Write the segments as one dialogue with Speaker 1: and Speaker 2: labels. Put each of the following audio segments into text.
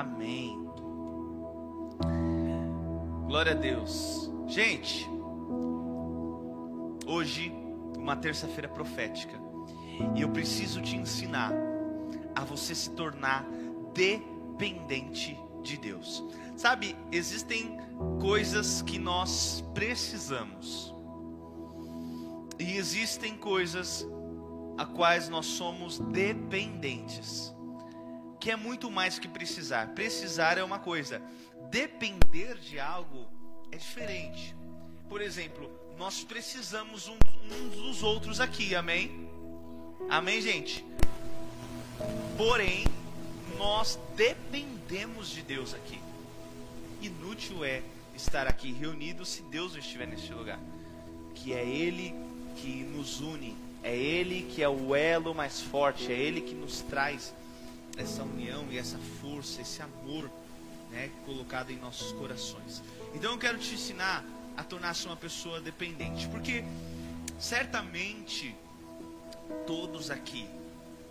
Speaker 1: Amém. Glória a Deus. Gente, hoje, uma terça-feira profética, e eu preciso te ensinar a você se tornar dependente de Deus. Sabe, existem coisas que nós precisamos, e existem coisas a quais nós somos dependentes, que é muito mais que precisar. Precisar é uma coisa, depender de algo é diferente. Por exemplo, nós precisamos uns um dos outros aqui, amém? Amém, gente? Porém, nós dependemos de Deus aqui. Inútil é estar aqui reunidos se Deus não estiver neste lugar. Que é Ele que nos une, é Ele que é o elo mais forte, é Ele que nos traz essa união e essa força, esse amor né, colocado em nossos corações. Então eu quero te ensinar a tornar-se uma pessoa dependente, porque certamente todos aqui,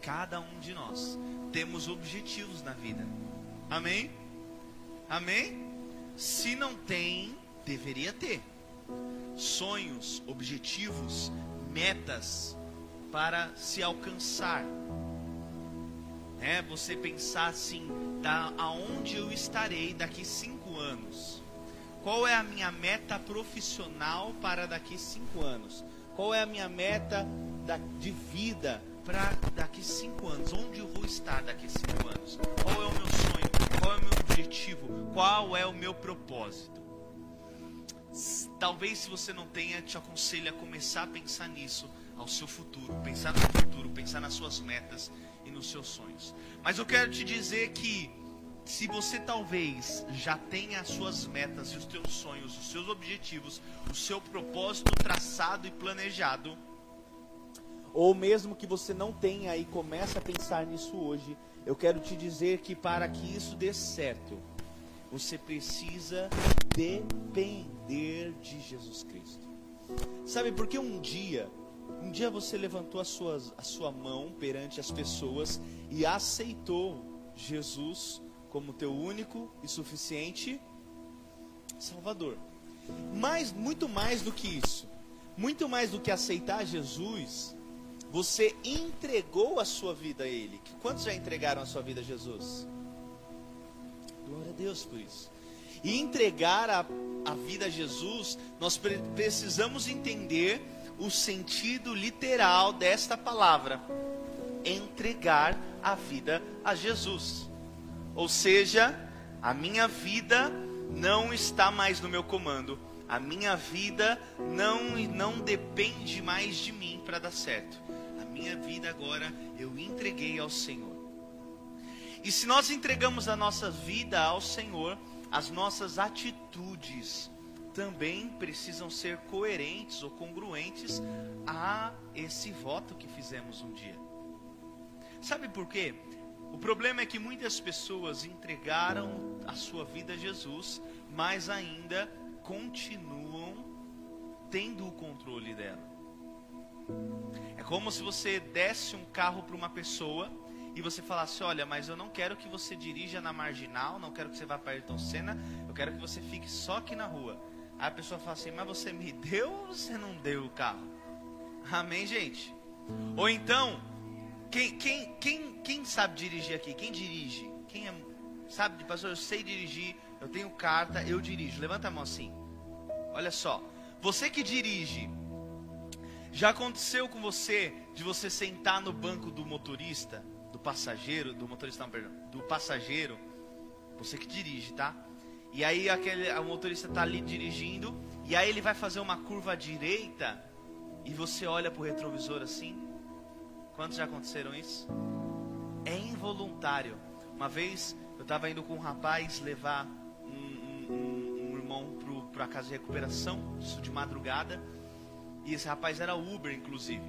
Speaker 1: cada um de nós, temos objetivos na vida. Amém? Amém? Se não tem, deveria ter. Sonhos, objetivos, metas para se alcançar. É você pensar assim, da aonde eu estarei daqui cinco anos. Qual é a minha meta profissional para daqui cinco anos? Qual é a minha meta da, de vida para daqui cinco anos? Onde eu vou estar daqui cinco anos? Qual é o meu sonho? Qual é o meu objetivo? Qual é o meu propósito? Talvez se você não tenha, te aconselho a começar a pensar nisso ao seu futuro, pensar no futuro, pensar nas suas metas e nos seus sonhos. Mas eu quero te dizer que se você talvez já tenha as suas metas e os teus sonhos, os seus objetivos, o seu propósito traçado e planejado, ou mesmo que você não tenha e comece a pensar nisso hoje, eu quero te dizer que para que isso dê certo, você precisa depender de Jesus Cristo. Sabe, porque um dia um dia você levantou a sua, a sua mão perante as pessoas e aceitou Jesus como teu único e suficiente Salvador. Mas muito mais do que isso, muito mais do que aceitar Jesus, você entregou a sua vida a Ele. Quantos já entregaram a sua vida a Jesus? Glória a Deus por isso. E entregar a, a vida a Jesus, nós pre precisamos entender o sentido literal desta palavra: entregar a vida a Jesus. Ou seja, a minha vida não está mais no meu comando. A minha vida não não depende mais de mim para dar certo. A minha vida agora eu entreguei ao Senhor. E se nós entregamos a nossa vida ao Senhor, as nossas atitudes também precisam ser coerentes ou congruentes a esse voto que fizemos um dia. Sabe por quê? O problema é que muitas pessoas entregaram a sua vida a Jesus, mas ainda continuam tendo o controle dela. É como se você desse um carro para uma pessoa e você falasse: Olha, mas eu não quero que você dirija na marginal, não quero que você vá para Ayrton Senna, eu quero que você fique só aqui na rua. Aí a pessoa fala assim: Mas você me deu ou você não deu o carro? Amém, gente? Ou então, quem, quem, quem, quem sabe dirigir aqui? Quem dirige? Quem é, sabe, pastor, eu sei dirigir, eu tenho carta, eu dirijo. Levanta a mão assim. Olha só, você que dirige, já aconteceu com você de você sentar no banco do motorista, do passageiro, do motorista, não, perdão, do passageiro, você que dirige, tá? E aí aquele, o motorista está ali dirigindo, e aí ele vai fazer uma curva à direita, e você olha para o retrovisor assim. Quantos já aconteceram isso? É involuntário. Uma vez eu estava indo com um rapaz levar um, um, um irmão para a casa de recuperação, isso de madrugada, e esse rapaz era Uber, inclusive.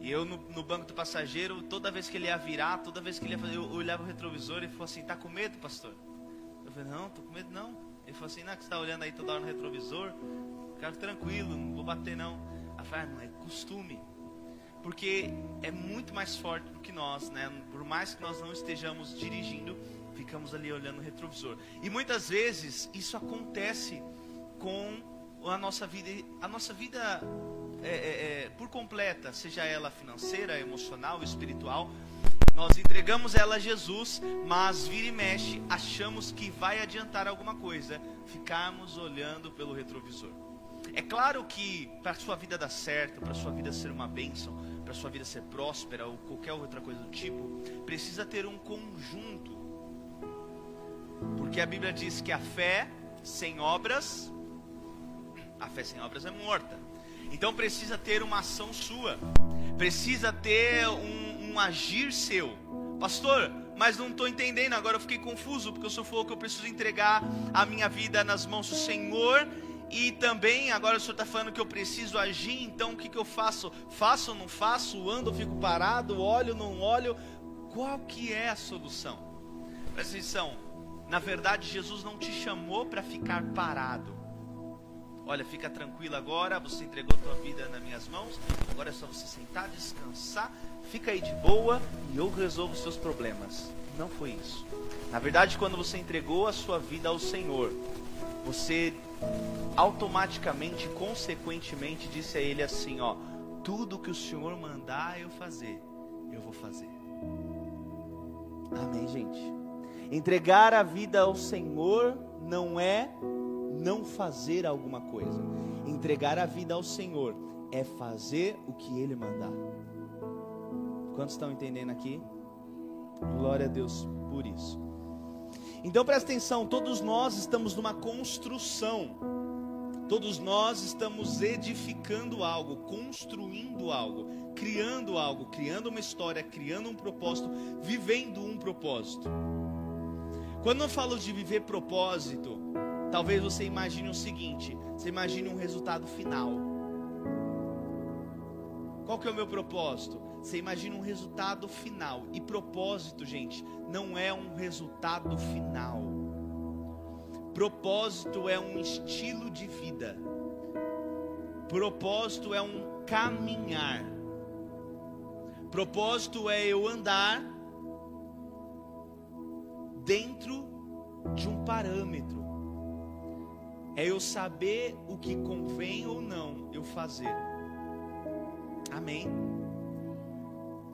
Speaker 1: E eu no, no, banco do passageiro, toda vez que ele ia virar, toda vez que ele ia fazer, eu, olhava o retrovisor e falou assim: Tá com medo, pastor? Eu falei, não, tô com medo não. Ele falou assim, não, que você está olhando aí toda hora no retrovisor. Ficar tranquilo, não vou bater não. Eu falei, ah, não, é costume. Porque é muito mais forte do que nós, né? Por mais que nós não estejamos dirigindo, ficamos ali olhando o retrovisor. E muitas vezes isso acontece com a nossa vida, a nossa vida é, é, é, por completa, seja ela financeira, emocional, espiritual. Nós entregamos ela a Jesus, mas vira e mexe, achamos que vai adiantar alguma coisa, ficarmos olhando pelo retrovisor. É claro que para sua vida dar certo, para sua vida ser uma bênção, para sua vida ser próspera ou qualquer outra coisa do tipo, precisa ter um conjunto. Porque a Bíblia diz que a fé sem obras, a fé sem obras é morta. Então precisa ter uma ação sua, precisa ter um, um agir seu. Pastor, mas não estou entendendo, agora eu fiquei confuso, porque o senhor falou que eu preciso entregar a minha vida nas mãos do Senhor e também, agora o senhor está falando que eu preciso agir, então o que, que eu faço? Faço ou não faço? Ando, fico parado? Olho, não olho? Qual que é a solução? Presta atenção, na verdade Jesus não te chamou para ficar parado. Olha, fica tranquilo agora, você entregou tua vida nas minhas mãos, agora é só você sentar, descansar, fica aí de boa e eu resolvo os seus problemas. Não foi isso. Na verdade, quando você entregou a sua vida ao Senhor, você automaticamente, consequentemente, disse a ele assim: Ó, tudo que o Senhor mandar eu fazer, eu vou fazer. Amém, gente? Entregar a vida ao Senhor não é não fazer alguma coisa. Entregar a vida ao Senhor é fazer o que Ele mandar. Quantos estão entendendo aqui? Glória a Deus por isso. Então presta atenção, todos nós estamos numa construção. Todos nós estamos edificando algo, construindo algo, criando algo, criando uma história, criando um propósito, vivendo um propósito. Quando eu falo de viver propósito, talvez você imagine o seguinte: você imagine um resultado final. Qual que é o meu propósito? Você imagina um resultado final. E propósito, gente, não é um resultado final. Propósito é um estilo de vida. Propósito é um caminhar. Propósito é eu andar dentro de um parâmetro. É eu saber o que convém ou não eu fazer. Amém.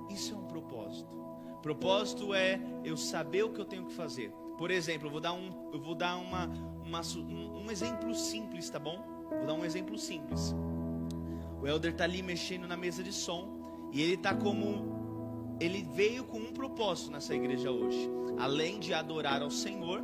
Speaker 1: Isso é um propósito. Propósito é eu saber o que eu tenho que fazer. Por exemplo, eu vou dar um, eu vou dar uma, uma um, um, exemplo simples, tá bom? Vou dar um exemplo simples. O Elder tá ali mexendo na mesa de som e ele tá como ele veio com um propósito nessa igreja hoje, além de adorar ao Senhor,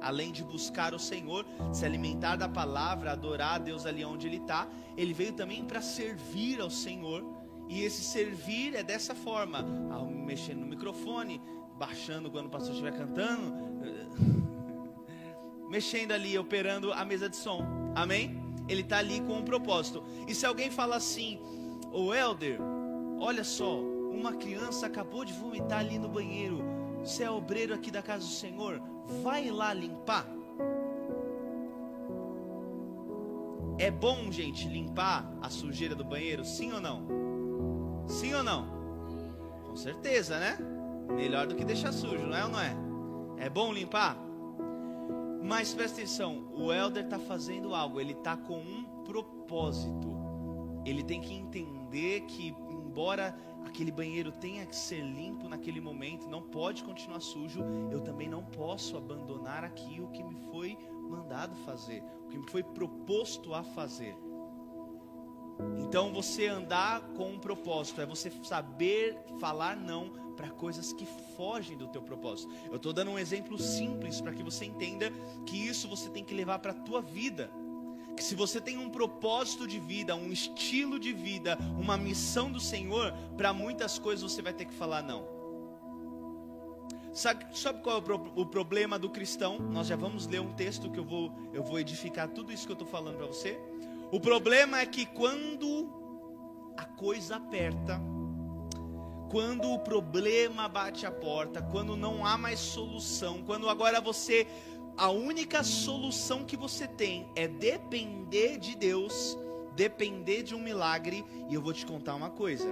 Speaker 1: além de buscar o Senhor, se alimentar da palavra, adorar a Deus ali onde ele está, ele veio também para servir ao Senhor e esse servir é dessa forma, ao mexer no microfone, baixando quando o pastor estiver cantando, mexendo ali, operando a mesa de som. Amém? Ele está ali com um propósito. E se alguém fala assim, o Elder, olha só, uma criança acabou de vomitar ali no banheiro. Você é obreiro aqui da casa do Senhor, vai lá limpar. É bom, gente, limpar a sujeira do banheiro, sim ou não? Sim ou não? Com certeza, né? Melhor do que deixar sujo, não é ou não é? É bom limpar? Mas presta atenção, o elder está fazendo algo, ele está com um propósito. Ele tem que entender que, embora aquele banheiro tenha que ser limpo naquele momento, não pode continuar sujo, eu também não posso abandonar aqui o que me foi mandado fazer, o que me foi proposto a fazer. Então você andar com um propósito é você saber falar não para coisas que fogem do teu propósito. Eu estou dando um exemplo simples para que você entenda que isso você tem que levar para a tua vida. Que se você tem um propósito de vida, um estilo de vida, uma missão do Senhor, para muitas coisas você vai ter que falar não. Sabe, sabe qual é o, pro, o, problema do cristão? Nós já vamos ler um texto que eu vou, eu vou edificar tudo isso que eu estou falando para você. O problema é que quando a coisa aperta, quando o problema bate a porta, quando não há mais solução, quando agora você a única solução que você tem é depender de Deus, depender de um milagre, e eu vou te contar uma coisa.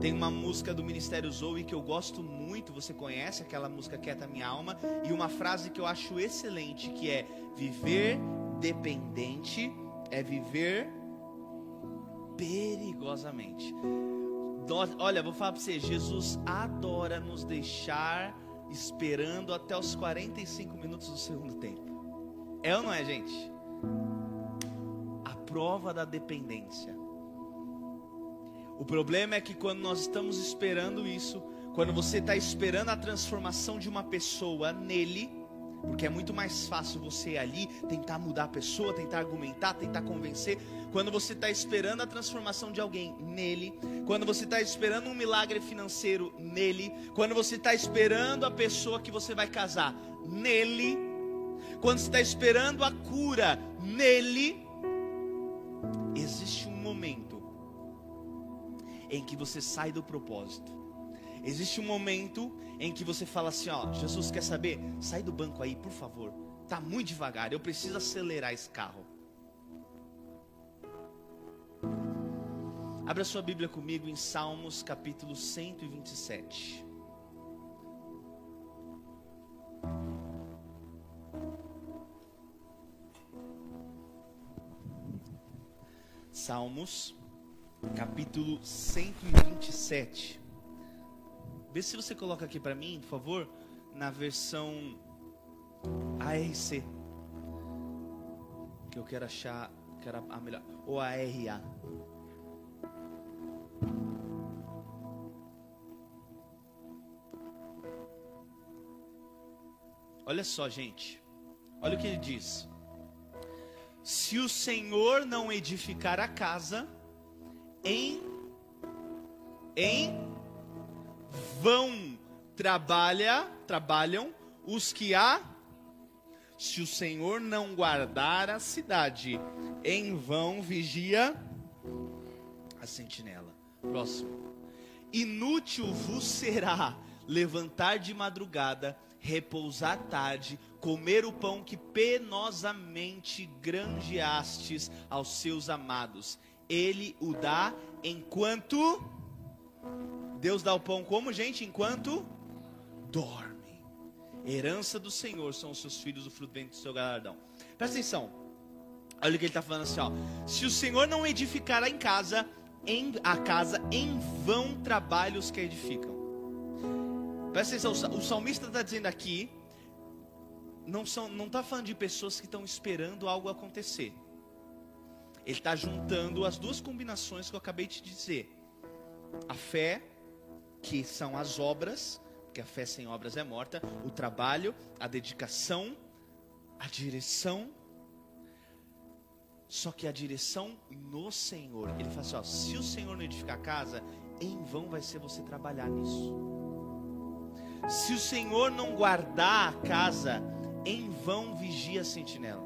Speaker 1: Tem uma música do Ministério Zoe que eu gosto muito, você conhece aquela música Quieta Minha Alma, e uma frase que eu acho excelente, que é viver dependente é viver perigosamente. Olha, vou falar para você, Jesus adora nos deixar esperando até os 45 minutos do segundo tempo. É ou não é, gente? A prova da dependência. O problema é que quando nós estamos esperando isso, quando você está esperando a transformação de uma pessoa nele, porque é muito mais fácil você ali tentar mudar a pessoa, tentar argumentar, tentar convencer. Quando você está esperando a transformação de alguém nele, quando você está esperando um milagre financeiro nele, quando você está esperando a pessoa que você vai casar nele, quando você está esperando a cura nele, existe um momento em que você sai do propósito. Existe um momento em que você fala assim, ó, Jesus quer saber? Sai do banco aí, por favor. Tá muito devagar, eu preciso acelerar esse carro. Abra sua Bíblia comigo em Salmos capítulo 127. Salmos capítulo 127. Vê se você coloca aqui para mim, por favor, na versão ARC. Que eu quero achar, quero a melhor, ou ARA. Olha só, gente. Olha o que ele diz. Se o Senhor não edificar a casa, em em vão trabalha, trabalham os que há se o Senhor não guardar a cidade, em vão vigia a sentinela. Próximo. Inútil vos será levantar de madrugada, repousar tarde, comer o pão que penosamente granjeastes aos seus amados ele o dá enquanto. Deus dá o pão como, gente? Enquanto dorme. Herança do Senhor são os seus filhos, o fruto do seu galardão. Presta atenção. Olha o que ele está falando assim, ó. Se o Senhor não edificar em casa, em a casa, em vão trabalhos que edificam. Presta atenção, o salmista está dizendo aqui, não está não tá falando de pessoas que estão esperando algo acontecer. Ele está juntando as duas combinações que eu acabei de dizer: a fé, que são as obras, que a fé sem obras é morta, o trabalho, a dedicação, a direção. Só que a direção no Senhor. Ele fala assim: ó, se o Senhor não edificar a casa, em vão vai ser você trabalhar nisso. Se o Senhor não guardar a casa, em vão vigia a sentinela.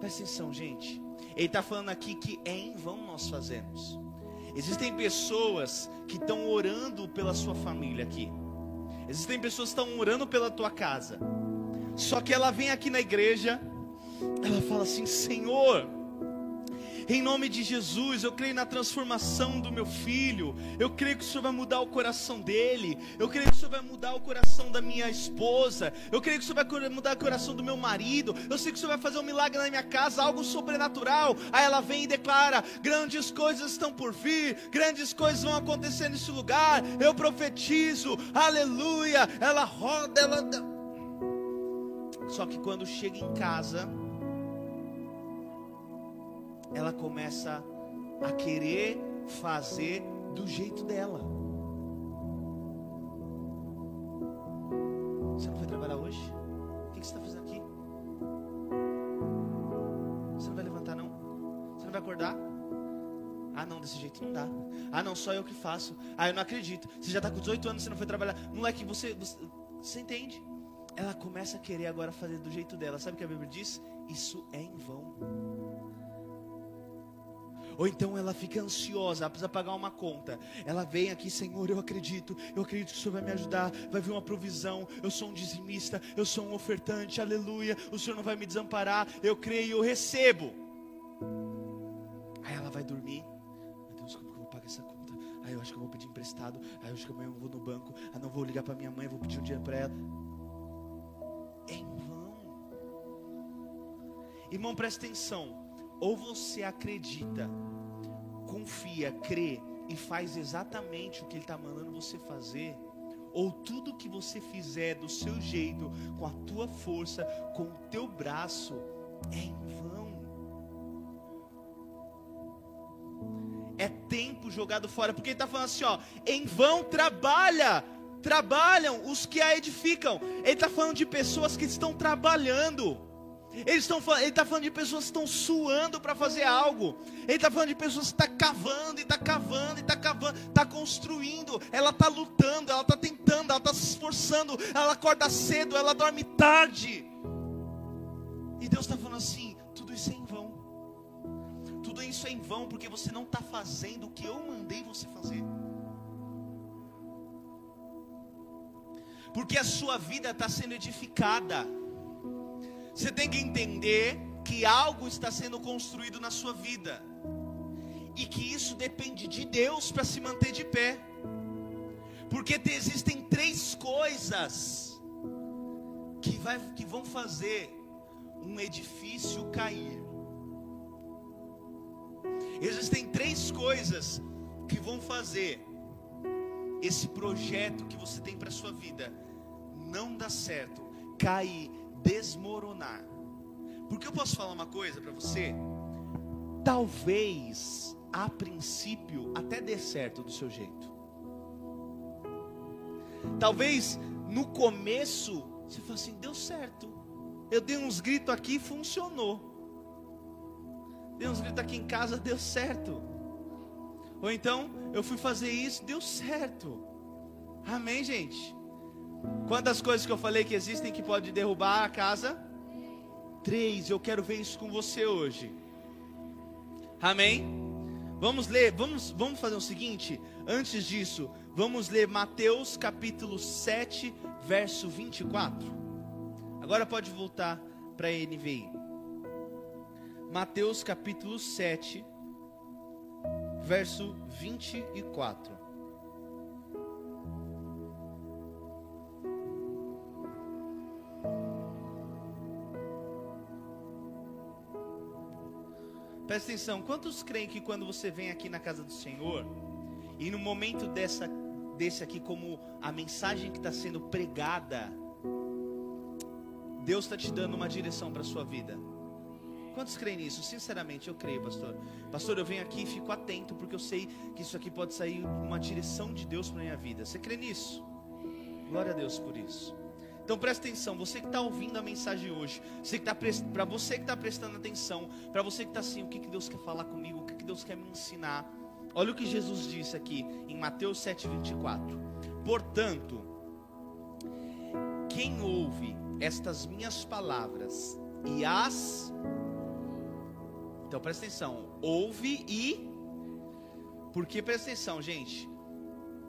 Speaker 1: Presta atenção, gente. Ele está falando aqui que é em vão nós fazemos. Existem pessoas que estão orando pela sua família aqui. Existem pessoas que estão orando pela tua casa. Só que ela vem aqui na igreja, ela fala assim: Senhor, em nome de Jesus, eu creio na transformação do meu filho. Eu creio que o Senhor vai mudar o coração dele. Eu creio que o Senhor vai mudar o coração da minha esposa. Eu creio que o Senhor vai mudar o coração do meu marido. Eu sei que o Senhor vai fazer um milagre na minha casa, algo sobrenatural. Aí ela vem e declara: grandes coisas estão por vir, grandes coisas vão acontecer nesse lugar. Eu profetizo, aleluia. Ela roda, ela. Só que quando chega em casa, ela começa a querer fazer do jeito dela. Você não foi trabalhar hoje? O que você está fazendo aqui? Você não vai levantar, não? Você não vai acordar? Ah, não, desse jeito não dá. Ah, não, só eu que faço. Ah, eu não acredito. Você já está com 18 anos, você não foi trabalhar. Moleque, você, você, você entende? Ela começa a querer agora fazer do jeito dela. Sabe o que a Bíblia diz? Isso é em vão. Ou então ela fica ansiosa, ela precisa pagar uma conta. Ela vem aqui, Senhor, eu acredito, eu acredito que o Senhor vai me ajudar, vai vir uma provisão. Eu sou um dizimista, eu sou um ofertante, aleluia. O Senhor não vai me desamparar, eu creio, eu recebo. Aí ela vai dormir. Meu Deus, como que eu vou pagar essa conta? eu acho que eu vou pedir emprestado. Aí eu acho que amanhã eu vou no banco. Ah, não vou ligar para minha mãe, vou pedir um dinheiro para ela. É em vão. Irmão, presta atenção. Ou você acredita, confia, crê e faz exatamente o que Ele está mandando você fazer, ou tudo que você fizer do seu jeito, com a tua força, com o teu braço, é em vão. É tempo jogado fora, porque ele está falando assim: ó, em vão trabalha, trabalham os que a edificam. Ele está falando de pessoas que estão trabalhando. Eles estão ele está falando de pessoas que estão suando para fazer algo. Ele está falando de pessoas que estão tá cavando e está cavando e está cavando, está construindo. Ela está lutando, ela está tentando, ela está se esforçando. Ela acorda cedo, ela dorme tarde. E Deus está falando assim: tudo isso é em vão. Tudo isso é em vão porque você não está fazendo o que eu mandei você fazer. Porque a sua vida está sendo edificada. Você tem que entender que algo está sendo construído na sua vida. E que isso depende de Deus para se manter de pé. Porque existem três coisas que, vai, que vão fazer um edifício cair. Existem três coisas que vão fazer esse projeto que você tem para sua vida não dar certo, cair desmoronar. Porque eu posso falar uma coisa para você? Talvez, a princípio, até dê certo do seu jeito. Talvez no começo você fale assim: deu certo. Eu dei uns gritos aqui funcionou. Dei uns gritos aqui em casa, deu certo. Ou então, eu fui fazer isso, deu certo. Amém, gente? Quantas coisas que eu falei que existem que pode derrubar a casa? Três. Eu quero ver isso com você hoje. Amém? Vamos ler, vamos, vamos fazer o seguinte. Antes disso, vamos ler Mateus capítulo 7, verso 24. Agora pode voltar para a NVI. Mateus capítulo 7, verso 24. Presta atenção, quantos creem que quando você vem aqui na casa do Senhor, e no momento dessa, desse aqui, como a mensagem que está sendo pregada, Deus está te dando uma direção para a sua vida? Quantos creem nisso? Sinceramente, eu creio, pastor. Pastor, eu venho aqui e fico atento, porque eu sei que isso aqui pode sair uma direção de Deus para minha vida. Você crê nisso? Glória a Deus por isso. Então presta atenção, você que está ouvindo a mensagem hoje, tá para você que está prestando atenção, para você que está assim, o que, que Deus quer falar comigo, o que, que Deus quer me ensinar. Olha o que Jesus disse aqui em Mateus 7,24. Portanto, quem ouve estas minhas palavras e as. Então presta atenção, ouve e. Porque presta atenção, gente.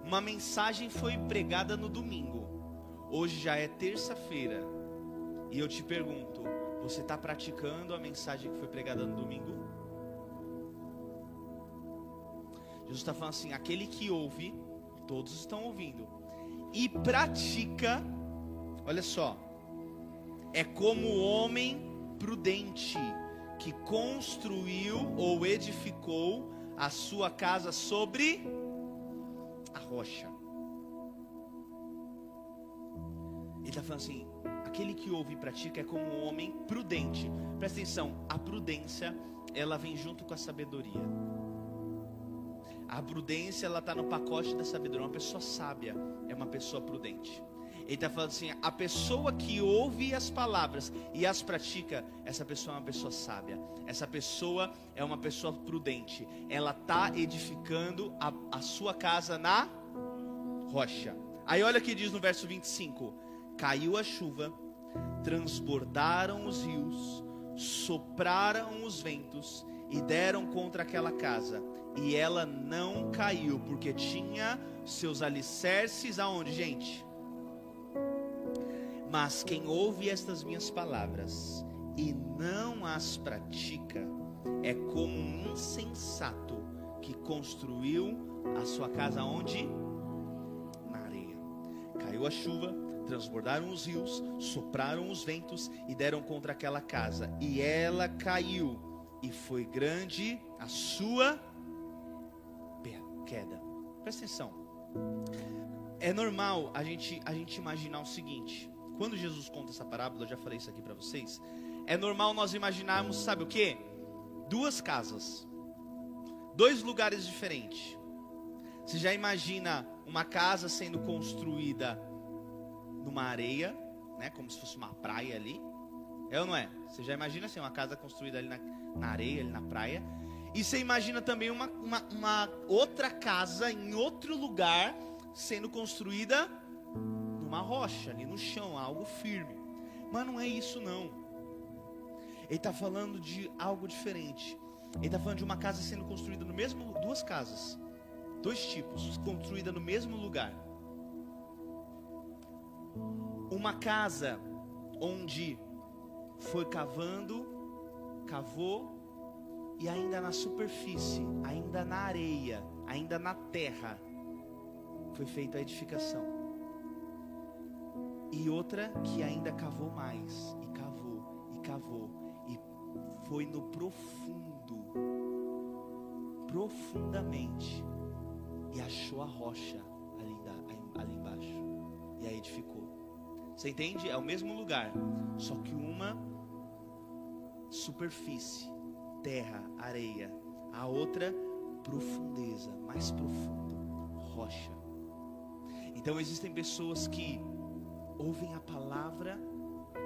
Speaker 1: Uma mensagem foi pregada no domingo. Hoje já é terça-feira. E eu te pergunto: você está praticando a mensagem que foi pregada no domingo? Jesus está falando assim: aquele que ouve, todos estão ouvindo, e pratica, olha só, é como o homem prudente que construiu ou edificou a sua casa sobre a rocha. Ele está falando assim: aquele que ouve e pratica é como um homem prudente. Presta atenção, a prudência ela vem junto com a sabedoria. A prudência ela está no pacote da sabedoria. Uma pessoa sábia é uma pessoa prudente. Ele está falando assim: a pessoa que ouve as palavras e as pratica, essa pessoa é uma pessoa sábia. Essa pessoa é uma pessoa prudente. Ela está edificando a, a sua casa na rocha. Aí olha o que diz no verso 25 caiu a chuva, transbordaram os rios, sopraram os ventos e deram contra aquela casa. E ela não caiu, porque tinha seus alicerces aonde, gente? Mas quem ouve estas minhas palavras e não as pratica, é como um insensato que construiu a sua casa onde? Na areia. Caiu a chuva, transbordaram os rios, sopraram os ventos e deram contra aquela casa, e ela caiu, e foi grande a sua queda. Presta atenção. É normal a gente, a gente imaginar o seguinte: quando Jesus conta essa parábola, eu já falei isso aqui para vocês. É normal nós imaginarmos, sabe o que? Duas casas, dois lugares diferentes. Você já imagina uma casa sendo construída numa areia, né? Como se fosse uma praia ali. É ou não é? Você já imagina assim, uma casa construída ali na, na areia, ali na praia. E você imagina também uma, uma, uma outra casa em outro lugar sendo construída numa rocha, ali no chão, algo firme. Mas não é isso não. Ele está falando de algo diferente. Ele está falando de uma casa sendo construída no mesmo, duas casas, dois tipos, construída no mesmo lugar. Uma casa onde foi cavando, cavou e ainda na superfície, ainda na areia, ainda na terra, foi feita a edificação. E outra que ainda cavou mais, e cavou, e cavou, e foi no profundo, profundamente, e achou a rocha ali, ali embaixo, e a edificou. Você entende? É o mesmo lugar, só que uma superfície terra, areia. A outra, profundeza, mais profundo, rocha. Então existem pessoas que ouvem a palavra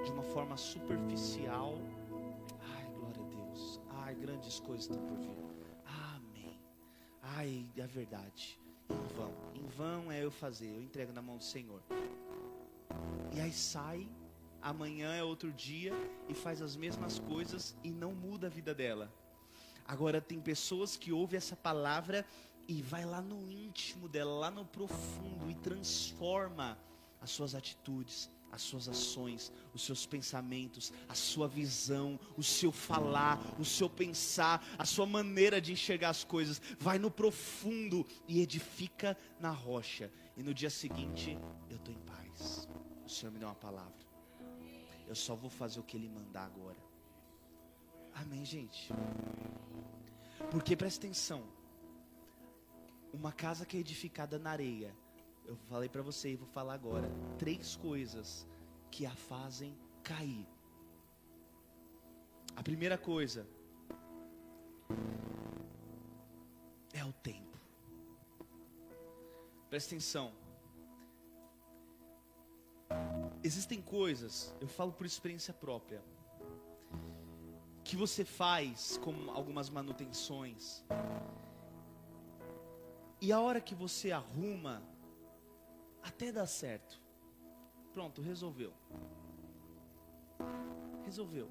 Speaker 1: de uma forma superficial. Ai, glória a Deus. Ai, grandes coisas estão por vir. Amém. Ai, é verdade. Em vão. Em vão é eu fazer. Eu entrego na mão do Senhor. E aí sai amanhã é outro dia e faz as mesmas coisas e não muda a vida dela. Agora tem pessoas que ouvem essa palavra e vai lá no íntimo dela, lá no profundo e transforma as suas atitudes, as suas ações, os seus pensamentos, a sua visão, o seu falar, o seu pensar, a sua maneira de enxergar as coisas, vai no profundo e edifica na rocha. E no dia seguinte, eu estou em paz. Senhor me deu uma palavra. Eu só vou fazer o que Ele mandar agora. Amém, gente? Porque presta atenção. Uma casa que é edificada na areia. Eu falei para você e vou falar agora. Três coisas que a fazem cair. A primeira coisa é o tempo. Presta atenção. Existem coisas, eu falo por experiência própria, que você faz como algumas manutenções. E a hora que você arruma, até dá certo. Pronto, resolveu. Resolveu.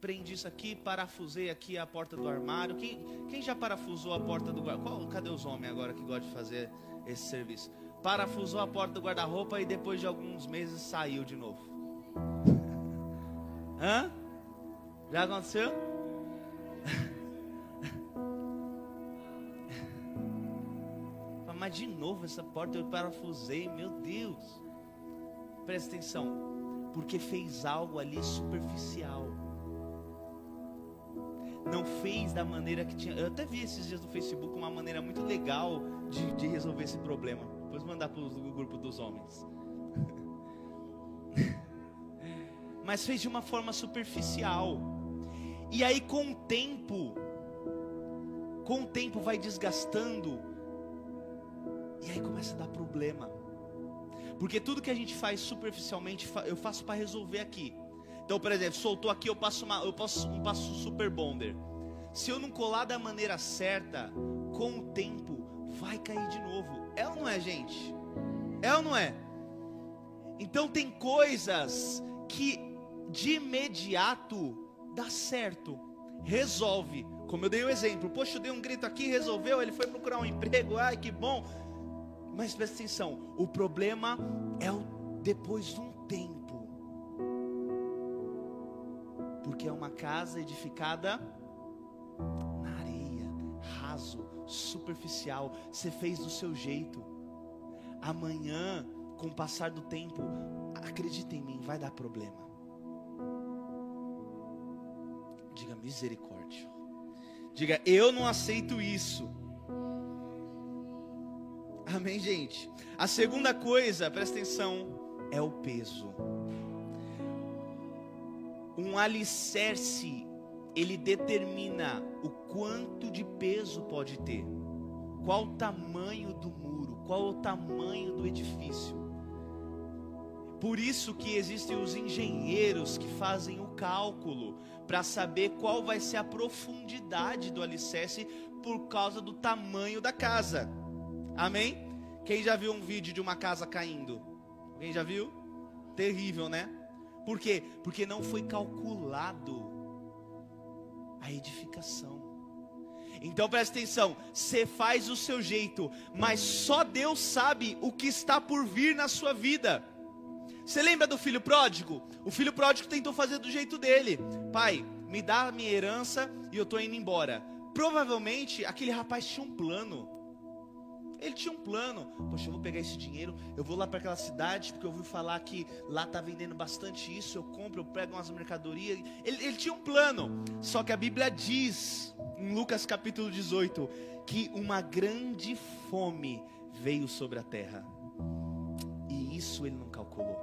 Speaker 1: Prendi isso aqui, parafusei aqui a porta do armário. Quem, quem já parafusou a porta do guarda? Cadê os homens agora que gostam de fazer esse serviço? Parafusou a porta do guarda-roupa e depois de alguns meses saiu de novo. Hã? Já aconteceu? Mas de novo essa porta eu parafusei, meu Deus. Presta atenção, porque fez algo ali superficial. Não fez da maneira que tinha. Eu até vi esses dias no Facebook uma maneira muito legal de, de resolver esse problema depois mandar para o grupo dos homens. Mas fez de uma forma superficial. E aí com o tempo, com o tempo vai desgastando. E aí começa a dar problema. Porque tudo que a gente faz superficialmente, eu faço para resolver aqui. Então, por exemplo, soltou aqui, eu passo, uma, eu passo um passo super bonder. Se eu não colar da maneira certa, com o tempo vai cair de novo. É ou não é, gente? É ou não é? Então tem coisas que de imediato dá certo, resolve. Como eu dei o um exemplo, poxa, eu dei um grito aqui, resolveu, ele foi procurar um emprego, ai que bom. Mas presta atenção, o problema é o depois de um tempo. Porque é uma casa edificada na areia, raso superficial, você fez do seu jeito. Amanhã, com o passar do tempo, acredita em mim, vai dar problema. Diga misericórdia. Diga, eu não aceito isso. Amém, gente? A segunda coisa, presta atenção, é o peso. Um alicerce, ele determina o quanto de peso pode ter, qual o tamanho do muro, qual o tamanho do edifício. Por isso que existem os engenheiros que fazem o cálculo para saber qual vai ser a profundidade do alicerce por causa do tamanho da casa. Amém? Quem já viu um vídeo de uma casa caindo? Quem já viu? Terrível, né? Por quê? Porque não foi calculado a edificação. Então presta atenção, você faz o seu jeito, mas só Deus sabe o que está por vir na sua vida. Você lembra do filho pródigo? O filho pródigo tentou fazer do jeito dele. Pai, me dá a minha herança e eu estou indo embora. Provavelmente aquele rapaz tinha um plano. Ele tinha um plano. Poxa, eu vou pegar esse dinheiro, eu vou lá para aquela cidade, porque eu ouvi falar que lá tá vendendo bastante isso. Eu compro, eu pego umas mercadorias. Ele, ele tinha um plano. Só que a Bíblia diz, em Lucas capítulo 18, que uma grande fome veio sobre a terra. E isso ele não calculou.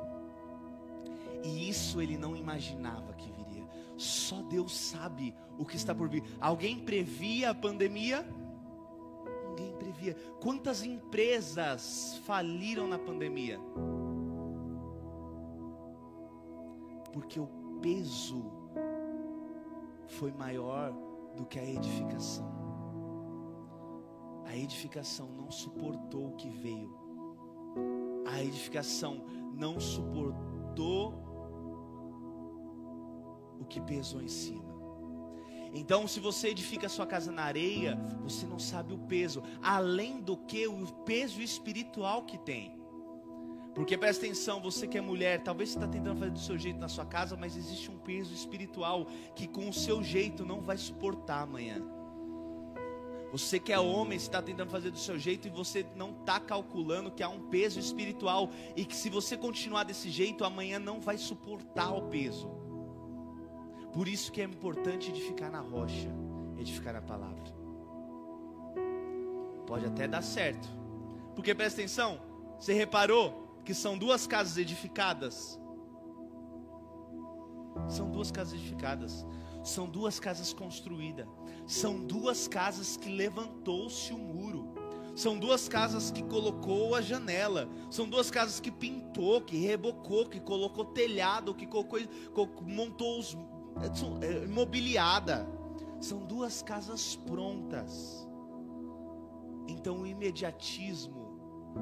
Speaker 1: E isso ele não imaginava que viria. Só Deus sabe o que está por vir. Alguém previa a pandemia? Ninguém previa. Quantas empresas faliram na pandemia? Porque o peso foi maior do que a edificação. A edificação não suportou o que veio. A edificação não suportou o que pesou em cima. Então, se você edifica a sua casa na areia, você não sabe o peso, além do que o peso espiritual que tem. Porque presta atenção, você que é mulher, talvez você está tentando fazer do seu jeito na sua casa, mas existe um peso espiritual que com o seu jeito não vai suportar amanhã. Você que é homem, está tentando fazer do seu jeito e você não está calculando que há um peso espiritual e que se você continuar desse jeito, amanhã não vai suportar o peso. Por isso que é importante edificar na rocha, edificar na palavra. Pode até dar certo. Porque presta atenção, você reparou que são duas casas edificadas? São duas casas edificadas, são duas casas construídas, são duas casas que levantou-se o muro. São duas casas que colocou a janela. São duas casas que pintou, que rebocou, que colocou telhado, que colocou, montou os é, imobiliada. São duas casas prontas. Então o imediatismo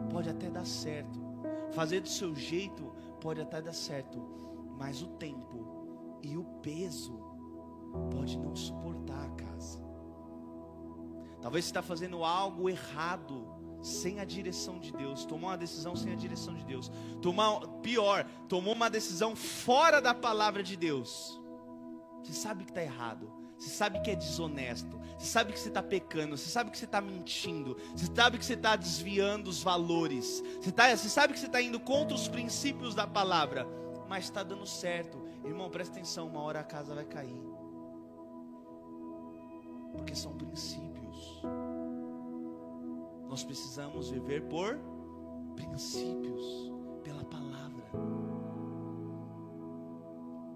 Speaker 1: pode até dar certo. Fazer do seu jeito pode até dar certo. Mas o tempo e o peso pode não suportar a casa. Talvez você está fazendo algo errado sem a direção de Deus, tomou uma decisão sem a direção de Deus, pior, tomou uma decisão fora da palavra de Deus. Você sabe que está errado. Você sabe que é desonesto. Você sabe que você está pecando. Você sabe que você está mentindo. Você sabe que você está desviando os valores. Você, tá, você sabe que você está indo contra os princípios da palavra. Mas está dando certo. Irmão, presta atenção. Uma hora a casa vai cair. Porque são princípios. Nós precisamos viver por princípios, pela palavra.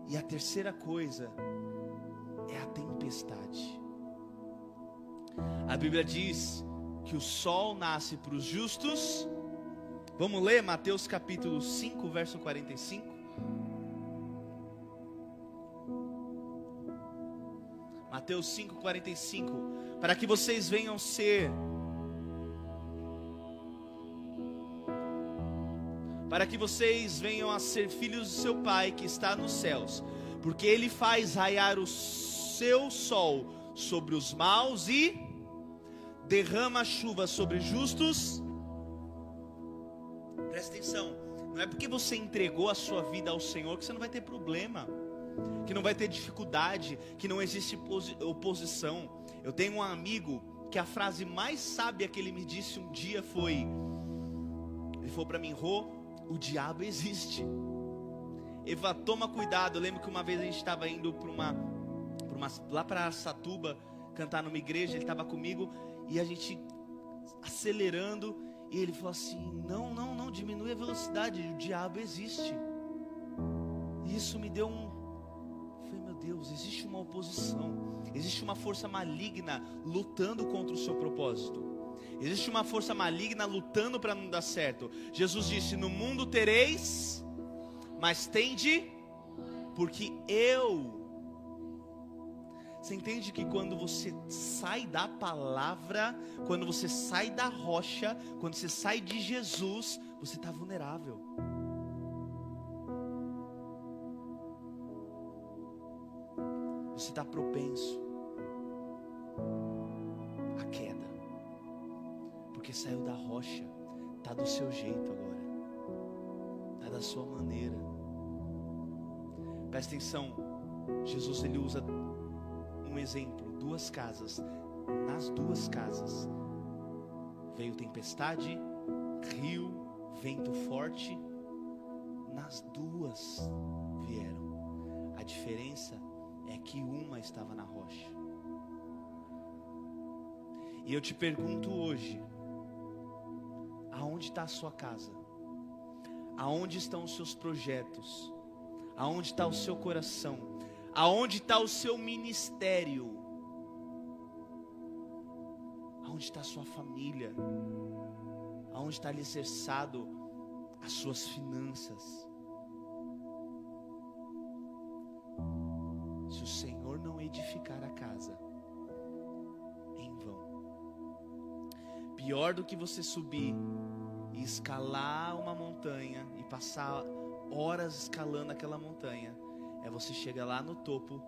Speaker 1: E a terceira coisa é a tempestade. A Bíblia diz que o sol nasce para os justos. Vamos ler Mateus capítulo 5, verso 45. Mateus 5, 45. Para que vocês venham ser. Para que vocês venham a ser filhos do seu Pai que está nos céus. Porque Ele faz raiar os seu sol sobre os maus e derrama chuva sobre justos. Presta atenção, não é porque você entregou a sua vida ao Senhor que você não vai ter problema, que não vai ter dificuldade, que não existe oposição. Eu tenho um amigo que a frase mais sábia que ele me disse um dia foi: Ele falou para mim, Rô, o diabo existe. Eva, toma cuidado. Eu lembro que uma vez a gente estava indo para uma, uma, lá para Satuba cantar numa igreja, ele estava comigo e a gente acelerando e ele falou assim: Não, não, não, diminui a velocidade, o diabo existe. E isso me deu um. Falei, meu Deus, existe uma oposição, existe uma força maligna lutando contra o seu propósito. Existe uma força maligna lutando para não dar certo. Jesus disse: No mundo tereis, mas tende, porque eu você entende que quando você sai da palavra, quando você sai da rocha, quando você sai de Jesus, você está vulnerável. Você está propenso porque saiu da rocha, está do seu jeito agora, está da sua maneira. Presta atenção, Jesus ele usa um exemplo, duas casas. Nas duas casas veio tempestade, rio, vento forte. Nas duas vieram. A diferença é que uma estava na rocha. E eu te pergunto hoje: aonde está a sua casa? Aonde estão os seus projetos? Aonde está o seu coração? Aonde está o seu ministério? Aonde está a sua família? Aonde está alicerçado as suas finanças? Se o Senhor não edificar a casa, em vão. Pior do que você subir e escalar uma montanha e passar horas escalando aquela montanha é você chegar lá no topo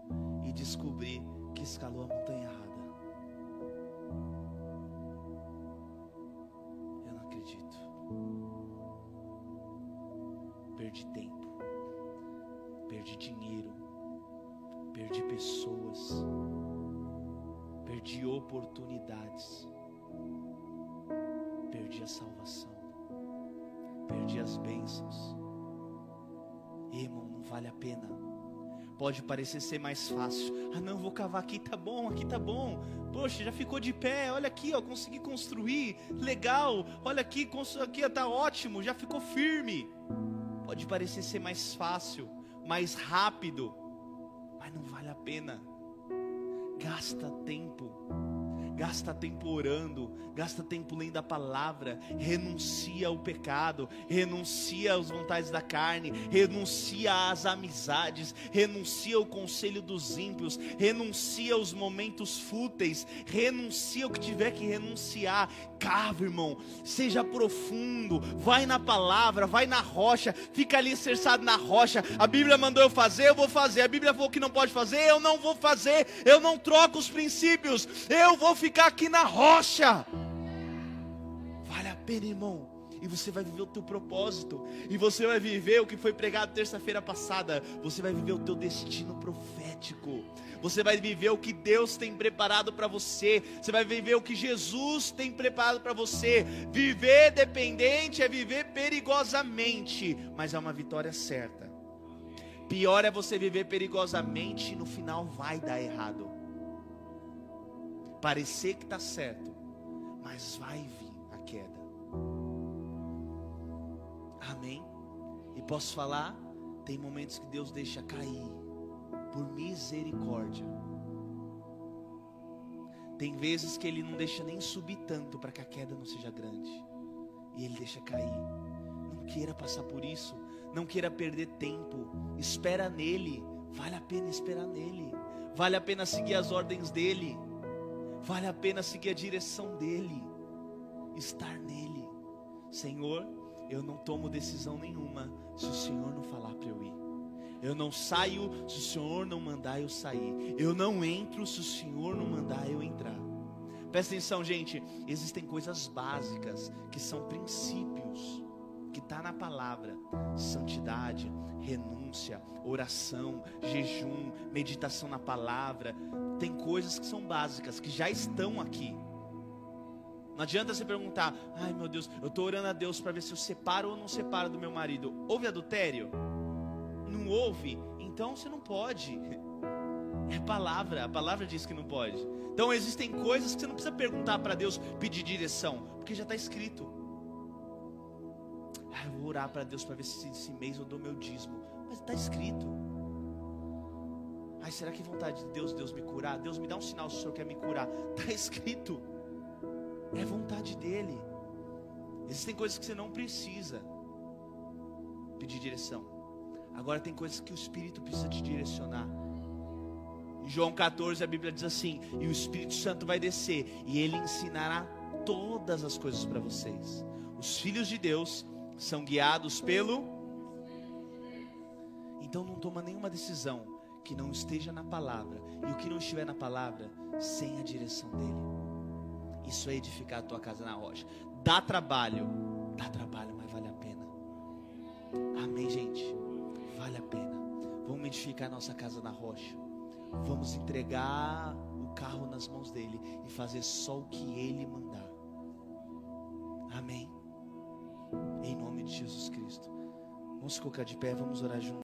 Speaker 1: e descobrir que escalou a montanha errada. Eu não acredito. Perdi tempo, perdi dinheiro, perdi pessoas, perdi oportunidades, perdi a salvação, perdi as bênçãos. Irmão, não vale a pena pode parecer ser mais fácil. Ah, não, vou cavar aqui, tá bom, aqui tá bom. Poxa, já ficou de pé. Olha aqui, ó, consegui construir. Legal. Olha aqui, aqui tá ótimo, já ficou firme. Pode parecer ser mais fácil, mais rápido, mas não vale a pena. Gasta tempo Gasta tempo orando, gasta tempo lendo a palavra, renuncia ao pecado, renuncia às vontades da carne, renuncia às amizades, renuncia ao conselho dos ímpios, renuncia aos momentos fúteis, renuncia o que tiver que renunciar. Cava, irmão, seja profundo, vai na palavra, vai na rocha, fica ali cerçado na rocha. A Bíblia mandou eu fazer, eu vou fazer. A Bíblia falou que não pode fazer, eu não vou fazer. Eu não troco os princípios, eu vou ficar ficar aqui na rocha. Vale a pena, irmão. E você vai viver o teu propósito. E você vai viver o que foi pregado terça-feira passada. Você vai viver o teu destino profético. Você vai viver o que Deus tem preparado para você. Você vai viver o que Jesus tem preparado para você. Viver dependente é viver perigosamente, mas é uma vitória certa. Pior é você viver perigosamente e no final vai dar errado parecer que está certo, mas vai vir a queda. Amém? E posso falar? Tem momentos que Deus deixa cair, por misericórdia. Tem vezes que Ele não deixa nem subir tanto para que a queda não seja grande, e Ele deixa cair. Não queira passar por isso, não queira perder tempo, espera nele, vale a pena esperar nele, vale a pena seguir as ordens dele. Vale a pena seguir a direção dEle, estar nele. Senhor, eu não tomo decisão nenhuma se o Senhor não falar para eu ir. Eu não saio se o Senhor não mandar eu sair. Eu não entro se o Senhor não mandar eu entrar. Presta atenção, gente. Existem coisas básicas que são princípios que está na palavra: santidade, renúncia, oração, jejum, meditação na palavra. Tem coisas que são básicas, que já estão aqui. Não adianta você perguntar, ai meu Deus, eu estou orando a Deus para ver se eu separo ou não separo do meu marido. Houve adultério? Não houve? Então você não pode. É palavra, a palavra diz que não pode. Então existem coisas que você não precisa perguntar para Deus, pedir direção, porque já está escrito. Ah, eu vou orar para Deus para ver se esse mês eu dou meu dízimo. Mas está escrito. Ai, será que vontade de Deus, Deus me curar? Deus me dá um sinal se o Senhor quer me curar. Está escrito. É vontade dele. Existem coisas que você não precisa pedir direção. Agora tem coisas que o Espírito precisa te direcionar. Em João 14 a Bíblia diz assim: E o Espírito Santo vai descer e ele ensinará todas as coisas para vocês. Os filhos de Deus são guiados pelo. Então não toma nenhuma decisão que não esteja na palavra. E o que não estiver na palavra, sem a direção dele. Isso é edificar a tua casa na rocha. Dá trabalho, dá trabalho, mas vale a pena. Amém, gente? Vale a pena. Vamos edificar a nossa casa na rocha. Vamos entregar o carro nas mãos dele e fazer só o que ele mandar. Amém. Em nome de Jesus Cristo. Vamos colocar de pé, vamos orar juntos.